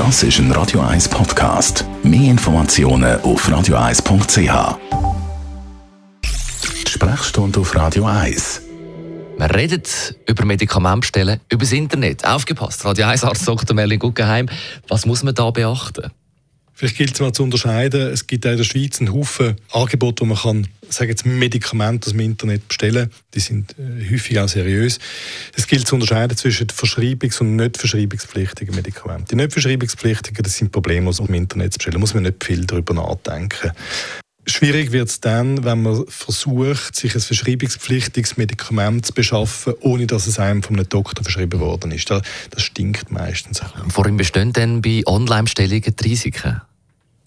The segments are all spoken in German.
Das ist ein Radio 1 Podcast. Mehr Informationen auf radio1.ch. Sprechstunde auf Radio 1. Wir reden über Medikamentstellen über das Internet. Aufgepasst, Radio 1 Arzt Dr. Merlin Guggenheim. Was muss man da beachten? Vielleicht gilt es mal zu unterscheiden. Es gibt auch in der Schweiz einen Haufen Angebote, wo man kann, sagen jetzt Medikamente aus dem Internet bestellen. Die sind äh, häufig auch seriös. Es gilt zu unterscheiden zwischen verschreibungs- und nicht verschreibungspflichtigen Medikamenten. Die nicht verschreibungspflichtigen, das sind Probleme, aus dem Internet zu bestellen. Da muss man nicht viel darüber nachdenken. Schwierig wird es dann, wenn man versucht, sich ein verschreibungspflichtiges Medikament zu beschaffen, ohne dass es einem von einem Doktor verschrieben worden ist. Das, stinkt meistens. Worin bestehen denn bei Online-Bestellungen die Risiken?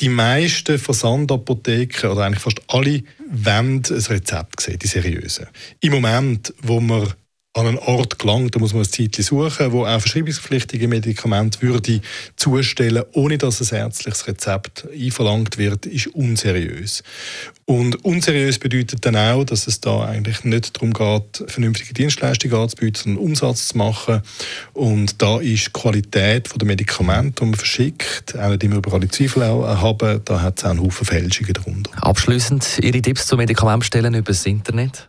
Die meisten Versandapotheken, oder eigentlich fast alle, wollen ein Rezept sehen, die seriösen. Im Moment, wo man an einen Ort gelangt, da muss man ein Zeitchen suchen, wo auch verschreibungspflichtige Medikamente würde zustellen, ohne dass ein ärztliches Rezept einverlangt wird, ist unseriös. Und unseriös bedeutet dann auch, dass es da eigentlich nicht darum geht, vernünftige Dienstleistungen anzubieten, sondern Umsatz zu machen. Und da ist die Qualität der Medikamente, die man verschickt, auch nicht immer über alle Zweifel haben, da hat es auch einen Haufen Fälschungen darunter. Abschließend Ihre Tipps zu Medikamentstellen über das Internet?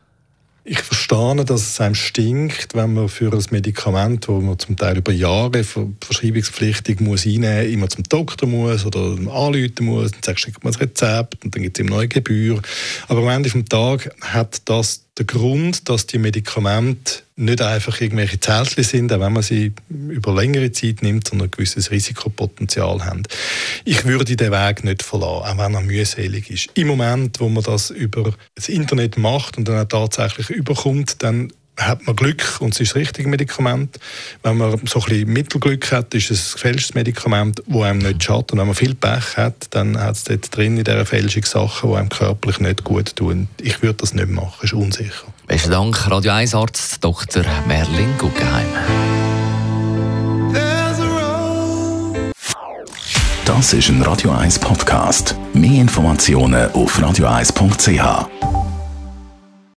Ich verstehe, dass es einem stinkt, wenn man für ein Medikament, das man zum Teil über Jahre verschreibungspflichtig muss einnehmen muss, immer zum Doktor muss oder anrufen muss, dann sagst du, schick mal das Rezept und dann gibt es immer neue Gebühr. Aber am Ende des Tages hat das der Grund, dass die Medikamente nicht einfach irgendwelche Zellchen sind, auch wenn man sie über längere Zeit nimmt, sondern ein gewisses Risikopotenzial haben. Ich würde den Weg nicht verlassen, auch wenn er mühselig ist. Im Moment, wo man das über das Internet macht und dann auch tatsächlich überkommt, dann hat man Glück und es ist das richtige Medikament. Wenn man so ein bisschen Mittelglück hat, ist es ein gefälschtes Medikament, das einem nicht schadet. Und wenn man viel Pech hat, dann hat es dort drin in dieser Fälschung Sachen, die einem körperlich nicht gut tun. Ich würde das nicht machen, ist unsicher. Besten Dank, Radio 1 Arzt Dr. Merlin Guggenheim. Das ist ein Radio 1 Podcast. Mehr Informationen auf radio1.ch.